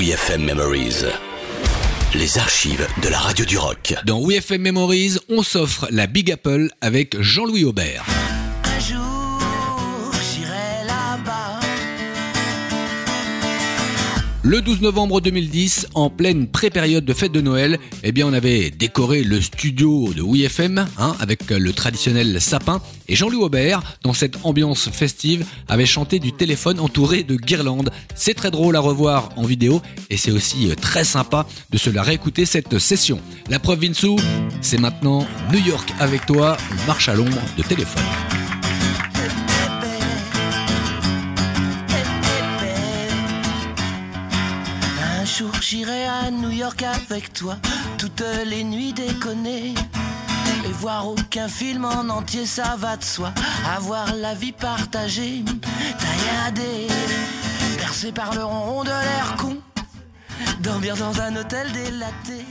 WeFM Memories. Les archives de la radio du rock. Dans WeFM Memories, on s'offre la Big Apple avec Jean-Louis Aubert. Le 12 novembre 2010, en pleine pré-période de fête de Noël, eh bien on avait décoré le studio de WeFM hein, avec le traditionnel sapin et Jean-Louis Aubert, dans cette ambiance festive, avait chanté du téléphone entouré de guirlandes. C'est très drôle à revoir en vidéo et c'est aussi très sympa de se la réécouter cette session. La preuve Vinsou, c'est maintenant New York avec toi, marche à l'ombre de téléphone. J'irai à New York avec toi, toutes les nuits déconner. Et voir aucun film en entier, ça va de soi. Avoir la vie partagée, tailladée, percée par le rond de l'air con. Dormir dans un hôtel délaté.